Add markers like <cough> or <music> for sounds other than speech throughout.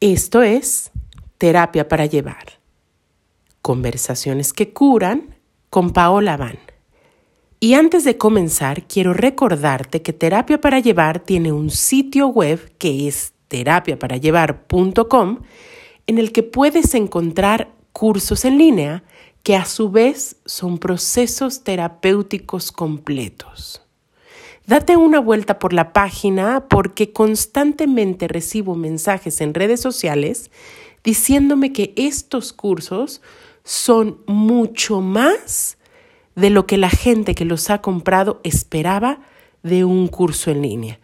Esto es Terapia para Llevar. Conversaciones que curan con Paola Van. Y antes de comenzar, quiero recordarte que Terapia para Llevar tiene un sitio web que es terapiaparallevar.com en el que puedes encontrar cursos en línea que a su vez son procesos terapéuticos completos. Date una vuelta por la página porque constantemente recibo mensajes en redes sociales diciéndome que estos cursos son mucho más de lo que la gente que los ha comprado esperaba de un curso en línea.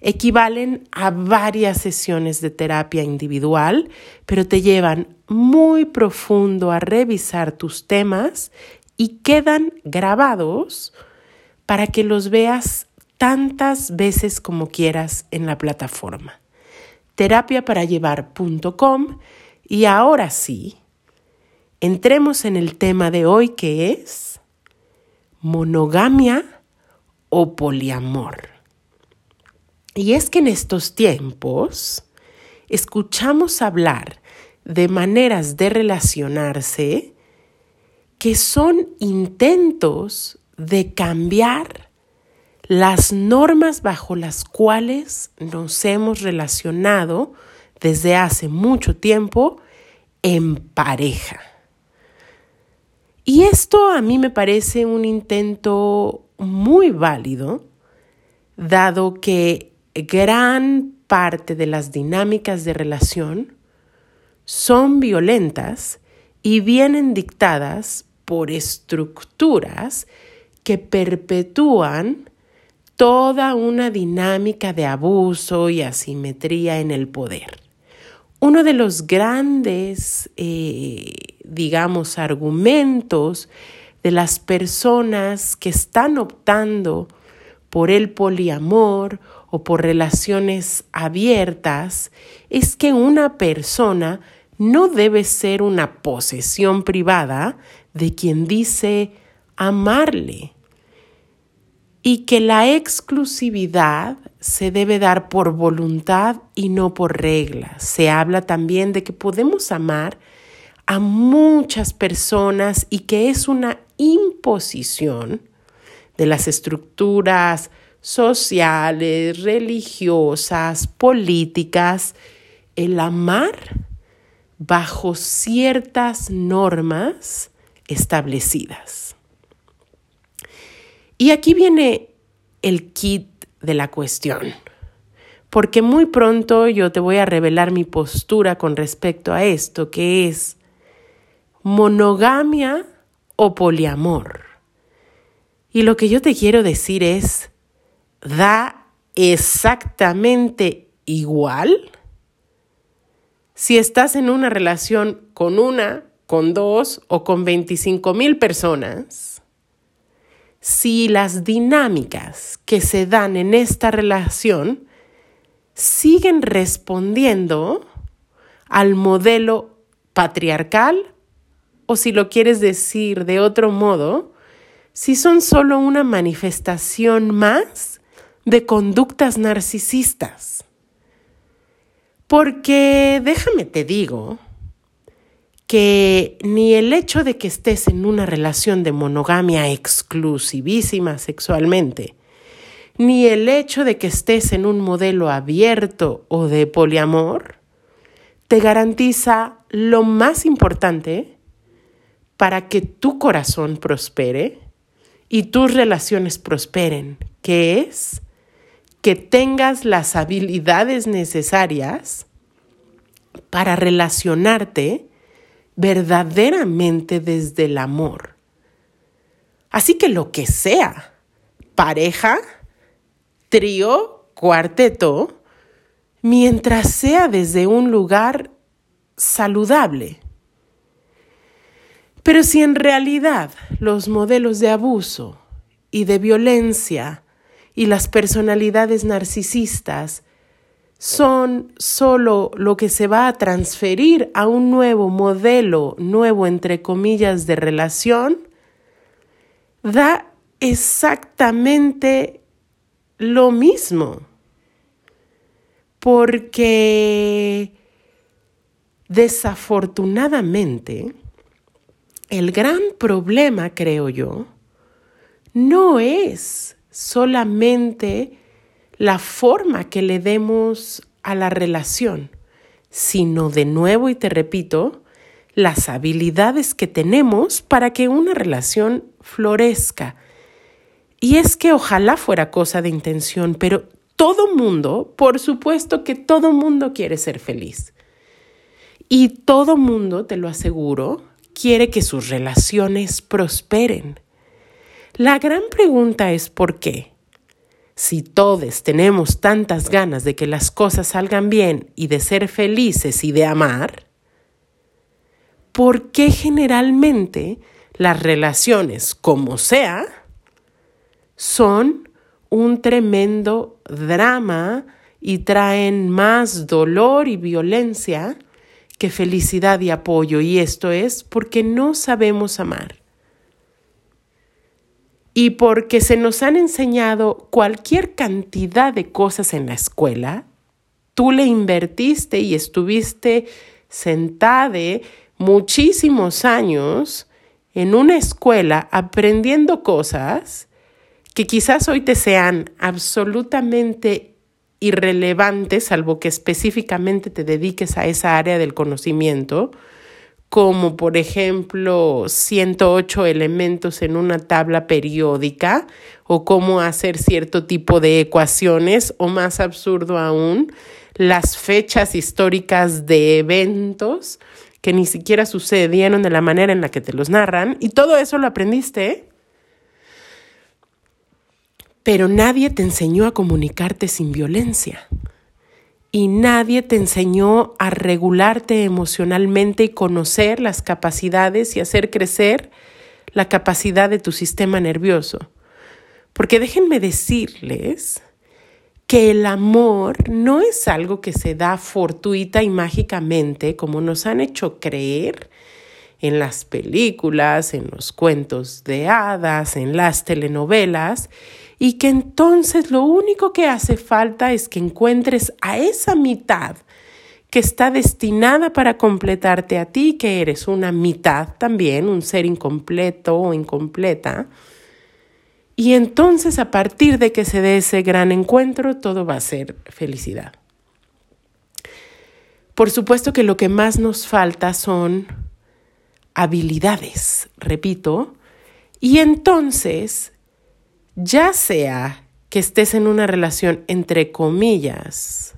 Equivalen a varias sesiones de terapia individual, pero te llevan muy profundo a revisar tus temas y quedan grabados para que los veas tantas veces como quieras en la plataforma. terapiaparallevar.com y ahora sí, entremos en el tema de hoy que es monogamia o poliamor. Y es que en estos tiempos escuchamos hablar de maneras de relacionarse que son intentos de cambiar las normas bajo las cuales nos hemos relacionado desde hace mucho tiempo en pareja. Y esto a mí me parece un intento muy válido, dado que gran parte de las dinámicas de relación son violentas y vienen dictadas por estructuras que perpetúan toda una dinámica de abuso y asimetría en el poder. Uno de los grandes, eh, digamos, argumentos de las personas que están optando por el poliamor o por relaciones abiertas es que una persona no debe ser una posesión privada de quien dice amarle y que la exclusividad se debe dar por voluntad y no por regla. Se habla también de que podemos amar a muchas personas y que es una imposición de las estructuras sociales, religiosas, políticas, el amar bajo ciertas normas establecidas. Y aquí viene el kit de la cuestión, porque muy pronto yo te voy a revelar mi postura con respecto a esto, que es monogamia o poliamor. Y lo que yo te quiero decir es, da exactamente igual si estás en una relación con una, con dos o con 25 mil personas si las dinámicas que se dan en esta relación siguen respondiendo al modelo patriarcal o si lo quieres decir de otro modo, si son solo una manifestación más de conductas narcisistas. Porque déjame te digo que ni el hecho de que estés en una relación de monogamia exclusivísima sexualmente, ni el hecho de que estés en un modelo abierto o de poliamor, te garantiza lo más importante para que tu corazón prospere y tus relaciones prosperen, que es que tengas las habilidades necesarias para relacionarte verdaderamente desde el amor. Así que lo que sea, pareja, trío, cuarteto, mientras sea desde un lugar saludable. Pero si en realidad los modelos de abuso y de violencia y las personalidades narcisistas son solo lo que se va a transferir a un nuevo modelo, nuevo entre comillas, de relación, da exactamente lo mismo. Porque Desafortunadamente, el gran problema, creo yo, no es solamente la forma que le demos a la relación, sino de nuevo y te repito, las habilidades que tenemos para que una relación florezca. Y es que ojalá fuera cosa de intención, pero todo mundo, por supuesto que todo mundo quiere ser feliz. Y todo mundo, te lo aseguro, quiere que sus relaciones prosperen. La gran pregunta es ¿por qué? Si todos tenemos tantas ganas de que las cosas salgan bien y de ser felices y de amar, ¿por qué generalmente las relaciones, como sea, son un tremendo drama y traen más dolor y violencia que felicidad y apoyo? Y esto es porque no sabemos amar y porque se nos han enseñado cualquier cantidad de cosas en la escuela, tú le invertiste y estuviste sentada muchísimos años en una escuela aprendiendo cosas que quizás hoy te sean absolutamente irrelevantes, salvo que específicamente te dediques a esa área del conocimiento, como por ejemplo 108 elementos en una tabla periódica o cómo hacer cierto tipo de ecuaciones o más absurdo aún, las fechas históricas de eventos que ni siquiera sucedieron de la manera en la que te los narran y todo eso lo aprendiste. Pero nadie te enseñó a comunicarte sin violencia y nadie te enseñó a regularte emocionalmente y conocer las capacidades y hacer crecer la capacidad de tu sistema nervioso. Porque déjenme decirles que el amor no es algo que se da fortuita y mágicamente como nos han hecho creer en las películas, en los cuentos de hadas, en las telenovelas, y que entonces lo único que hace falta es que encuentres a esa mitad que está destinada para completarte a ti, que eres una mitad también, un ser incompleto o incompleta. Y entonces a partir de que se dé ese gran encuentro, todo va a ser felicidad. Por supuesto que lo que más nos falta son habilidades, repito, y entonces ya sea que estés en una relación entre comillas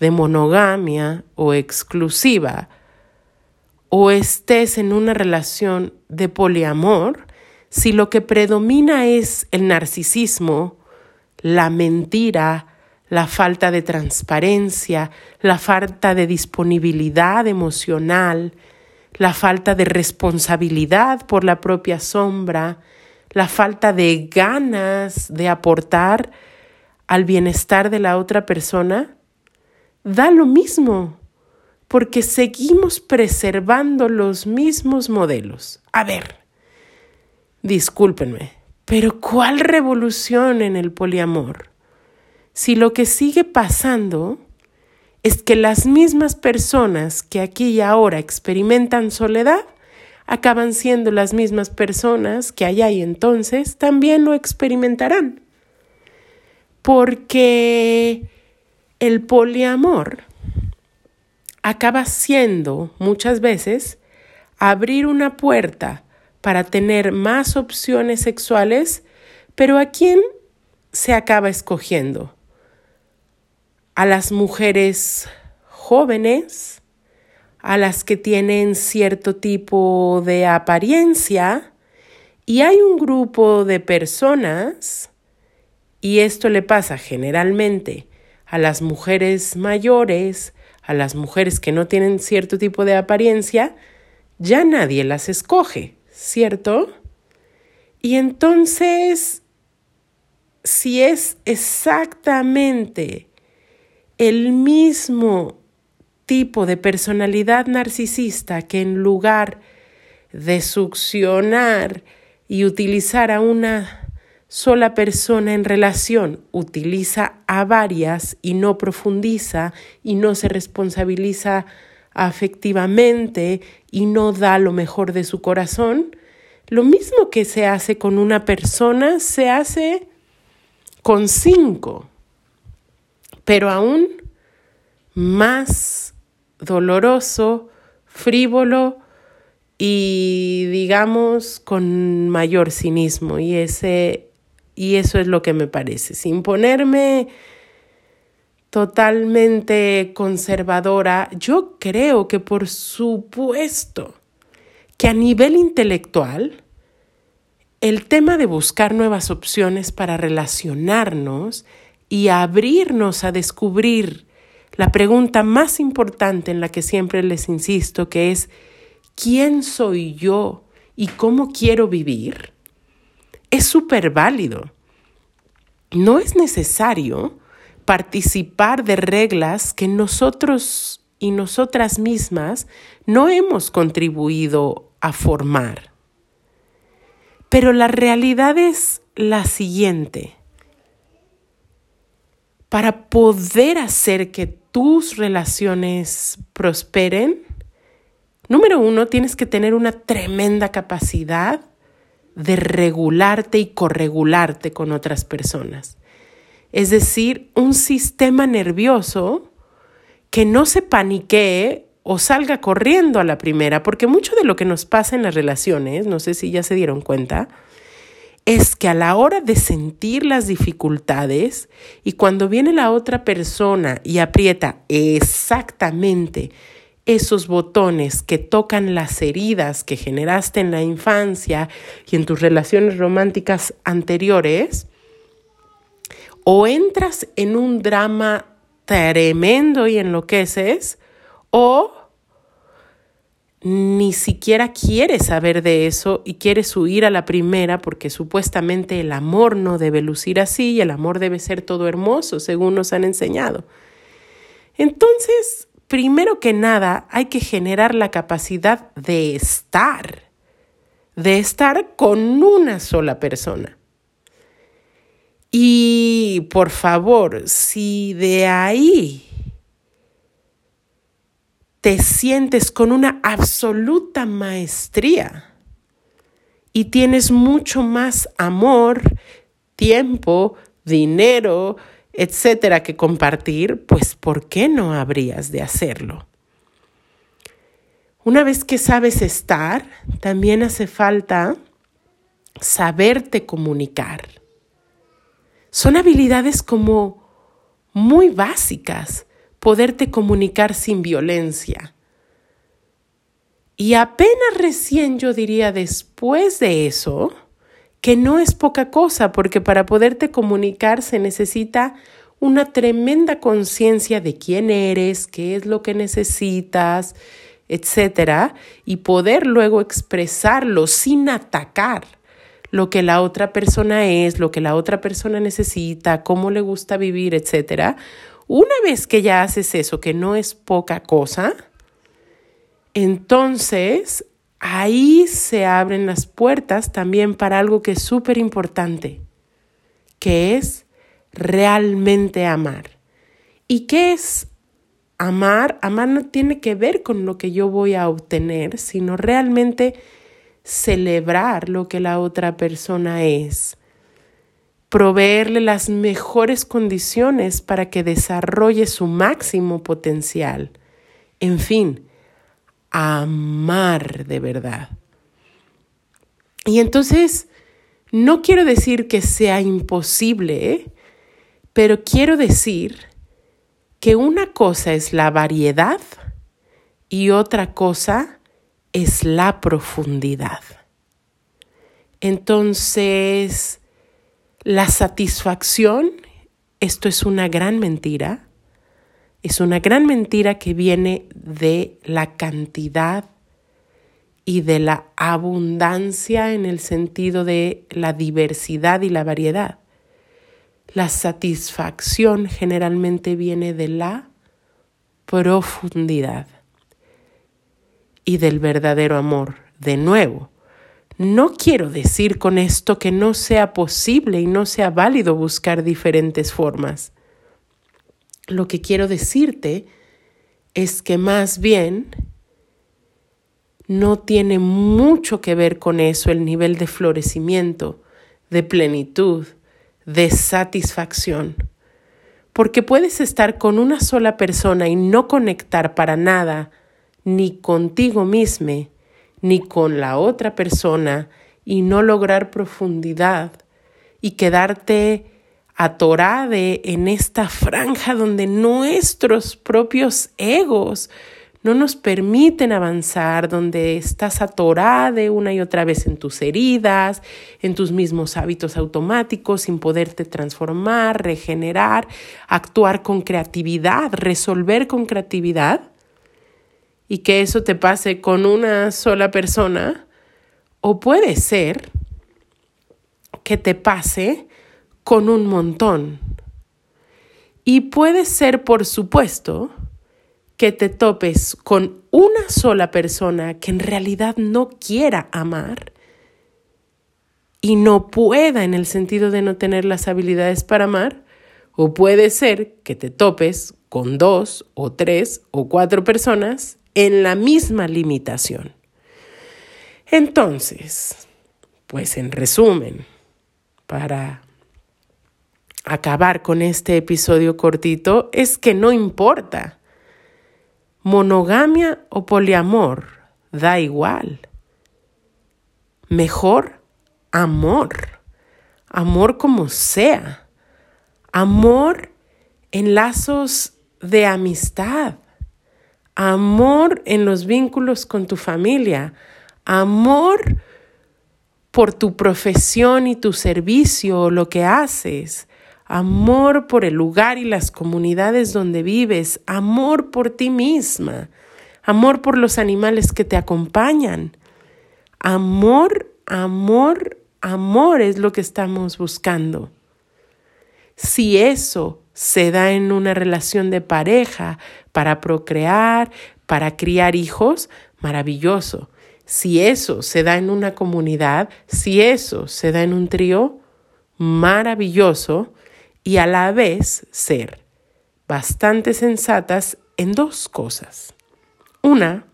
de monogamia o exclusiva, o estés en una relación de poliamor, si lo que predomina es el narcisismo, la mentira, la falta de transparencia, la falta de disponibilidad emocional, la falta de responsabilidad por la propia sombra, la falta de ganas de aportar al bienestar de la otra persona, da lo mismo, porque seguimos preservando los mismos modelos. A ver, discúlpenme, pero ¿cuál revolución en el poliamor? Si lo que sigue pasando es que las mismas personas que aquí y ahora experimentan soledad acaban siendo las mismas personas que allá y entonces también lo experimentarán. Porque el poliamor acaba siendo muchas veces abrir una puerta para tener más opciones sexuales, pero ¿a quién se acaba escogiendo? A las mujeres jóvenes, a las que tienen cierto tipo de apariencia y hay un grupo de personas, y esto le pasa generalmente a las mujeres mayores, a las mujeres que no tienen cierto tipo de apariencia, ya nadie las escoge, ¿cierto? Y entonces, si es exactamente el mismo tipo de personalidad narcisista que en lugar de succionar y utilizar a una sola persona en relación, utiliza a varias y no profundiza y no se responsabiliza afectivamente y no da lo mejor de su corazón, lo mismo que se hace con una persona, se hace con cinco, pero aún más doloroso, frívolo y digamos con mayor cinismo. Y ese y eso es lo que me parece, sin ponerme totalmente conservadora, yo creo que por supuesto que a nivel intelectual el tema de buscar nuevas opciones para relacionarnos y abrirnos a descubrir la pregunta más importante en la que siempre les insisto, que es ¿quién soy yo y cómo quiero vivir? Es súper válido. No es necesario participar de reglas que nosotros y nosotras mismas no hemos contribuido a formar. Pero la realidad es la siguiente. Para poder hacer que tus relaciones prosperen, número uno, tienes que tener una tremenda capacidad de regularte y corregularte con otras personas. Es decir, un sistema nervioso que no se paniquee o salga corriendo a la primera, porque mucho de lo que nos pasa en las relaciones, no sé si ya se dieron cuenta, es que a la hora de sentir las dificultades y cuando viene la otra persona y aprieta exactamente esos botones que tocan las heridas que generaste en la infancia y en tus relaciones románticas anteriores, o entras en un drama tremendo y enloqueces, o ni siquiera quieres saber de eso y quieres huir a la primera porque supuestamente el amor no debe lucir así y el amor debe ser todo hermoso, según nos han enseñado. Entonces, primero que nada, hay que generar la capacidad de estar, de estar con una sola persona. Y por favor, si de ahí te sientes con una absoluta maestría y tienes mucho más amor, tiempo, dinero, etcétera, que compartir, pues ¿por qué no habrías de hacerlo? Una vez que sabes estar, también hace falta saberte comunicar son habilidades como muy básicas, poderte comunicar sin violencia. Y apenas recién yo diría después de eso, que no es poca cosa, porque para poderte comunicar se necesita una tremenda conciencia de quién eres, qué es lo que necesitas, etcétera, y poder luego expresarlo sin atacar lo que la otra persona es, lo que la otra persona necesita, cómo le gusta vivir, etc. Una vez que ya haces eso, que no es poca cosa, entonces ahí se abren las puertas también para algo que es súper importante, que es realmente amar. ¿Y qué es amar? Amar no tiene que ver con lo que yo voy a obtener, sino realmente celebrar lo que la otra persona es, proveerle las mejores condiciones para que desarrolle su máximo potencial. En fin, amar de verdad. Y entonces, no quiero decir que sea imposible, ¿eh? pero quiero decir que una cosa es la variedad y otra cosa es la profundidad. Entonces, la satisfacción, esto es una gran mentira, es una gran mentira que viene de la cantidad y de la abundancia en el sentido de la diversidad y la variedad. La satisfacción generalmente viene de la profundidad y del verdadero amor. De nuevo, no quiero decir con esto que no sea posible y no sea válido buscar diferentes formas. Lo que quiero decirte es que más bien no tiene mucho que ver con eso el nivel de florecimiento, de plenitud, de satisfacción. Porque puedes estar con una sola persona y no conectar para nada, ni contigo mismo, ni con la otra persona, y no lograr profundidad y quedarte atorade en esta franja donde nuestros propios egos no nos permiten avanzar, donde estás atorada una y otra vez en tus heridas, en tus mismos hábitos automáticos, sin poderte transformar, regenerar, actuar con creatividad, resolver con creatividad, y que eso te pase con una sola persona, o puede ser que te pase con un montón. Y puede ser, por supuesto, que te topes con una sola persona que en realidad no quiera amar y no pueda en el sentido de no tener las habilidades para amar, o puede ser que te topes con dos o tres o cuatro personas en la misma limitación. Entonces, pues en resumen, para acabar con este episodio cortito, es que no importa Monogamia o poliamor, da igual. Mejor amor, amor como sea, amor en lazos de amistad, amor en los vínculos con tu familia, amor por tu profesión y tu servicio o lo que haces, amor por el lugar y las comunidades donde vives, amor por ti misma, amor por los animales que te acompañan. Amor, amor, amor es lo que estamos buscando. Si eso se da en una relación de pareja para procrear, para criar hijos, maravilloso. Si eso se da en una comunidad, si eso se da en un trío, maravilloso y a la vez ser bastante sensatas en dos cosas. Una,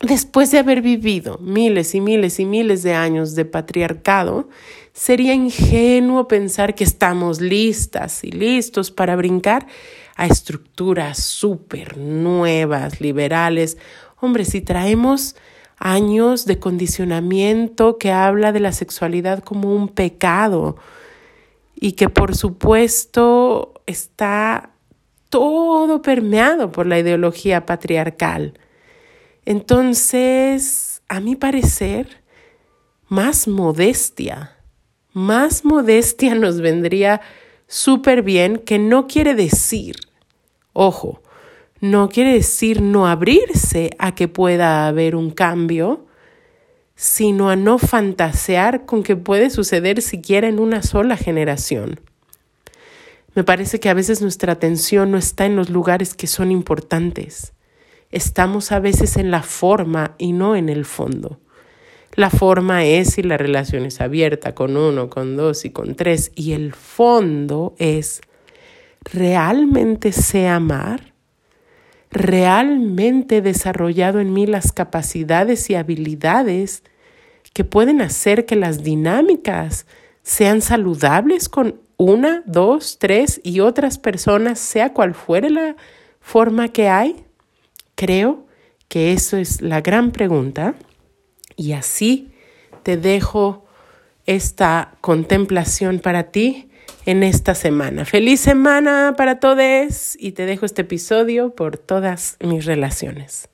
después de haber vivido miles y miles y miles de años de patriarcado, sería ingenuo pensar que estamos listas y listos para brincar a estructuras súper nuevas, liberales. Hombre, si traemos años de condicionamiento que habla de la sexualidad como un pecado, y que por supuesto está todo permeado por la ideología patriarcal. Entonces, a mi parecer, más modestia, más modestia <laughs> nos vendría súper bien, que no quiere decir, ojo, no quiere decir no abrirse a que pueda haber un cambio, sino a no fantasear con que puede suceder siquiera en una sola generación. Me parece que a veces nuestra atención no está en los lugares que son importantes. Estamos a veces en la forma y no en el fondo. La forma es si la relación es abierta con uno, con dos y con tres. Y el fondo es, ¿realmente sé amar? realmente desarrollado en mí las capacidades y habilidades que pueden hacer que las dinámicas sean saludables con una, dos, tres y otras personas, sea cual fuere la forma que hay? Creo que eso es la gran pregunta y así te dejo esta contemplación para ti en esta semana. Feliz semana para todos y te dejo este episodio por todas mis relaciones.